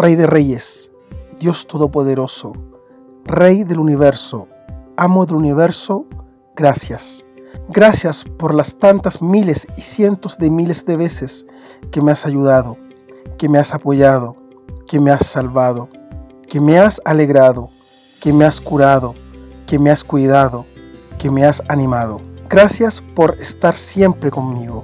Rey de Reyes, Dios Todopoderoso, Rey del universo, Amo del universo, gracias. Gracias por las tantas miles y cientos de miles de veces que me has ayudado, que me has apoyado, que me has salvado, que me has alegrado, que me has curado, que me has cuidado, que me has animado. Gracias por estar siempre conmigo.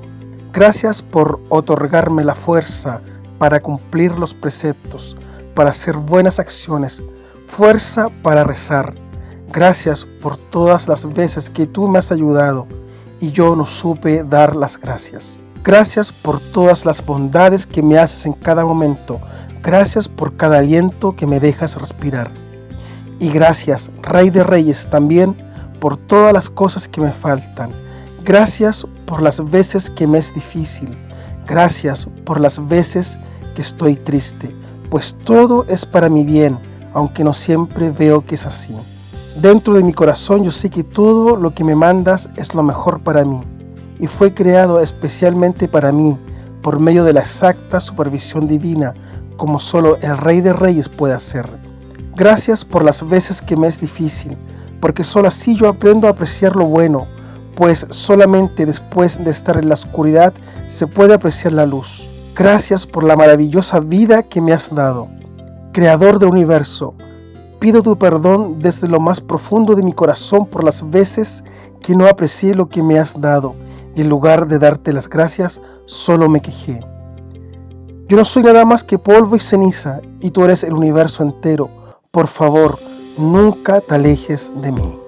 Gracias por otorgarme la fuerza para cumplir los preceptos, para hacer buenas acciones, fuerza para rezar. Gracias por todas las veces que tú me has ayudado y yo no supe dar las gracias. Gracias por todas las bondades que me haces en cada momento. Gracias por cada aliento que me dejas respirar. Y gracias, Rey de Reyes, también por todas las cosas que me faltan. Gracias por las veces que me es difícil. Gracias por las veces que estoy triste, pues todo es para mi bien, aunque no siempre veo que es así. Dentro de mi corazón yo sé que todo lo que me mandas es lo mejor para mí y fue creado especialmente para mí por medio de la exacta supervisión divina, como solo el Rey de Reyes puede hacer. Gracias por las veces que me es difícil, porque solo así yo aprendo a apreciar lo bueno, pues solamente después de estar en la oscuridad se puede apreciar la luz. Gracias por la maravillosa vida que me has dado. Creador del universo, pido tu perdón desde lo más profundo de mi corazón por las veces que no aprecié lo que me has dado y en lugar de darte las gracias, solo me quejé. Yo no soy nada más que polvo y ceniza, y tú eres el universo entero. Por favor, nunca te alejes de mí.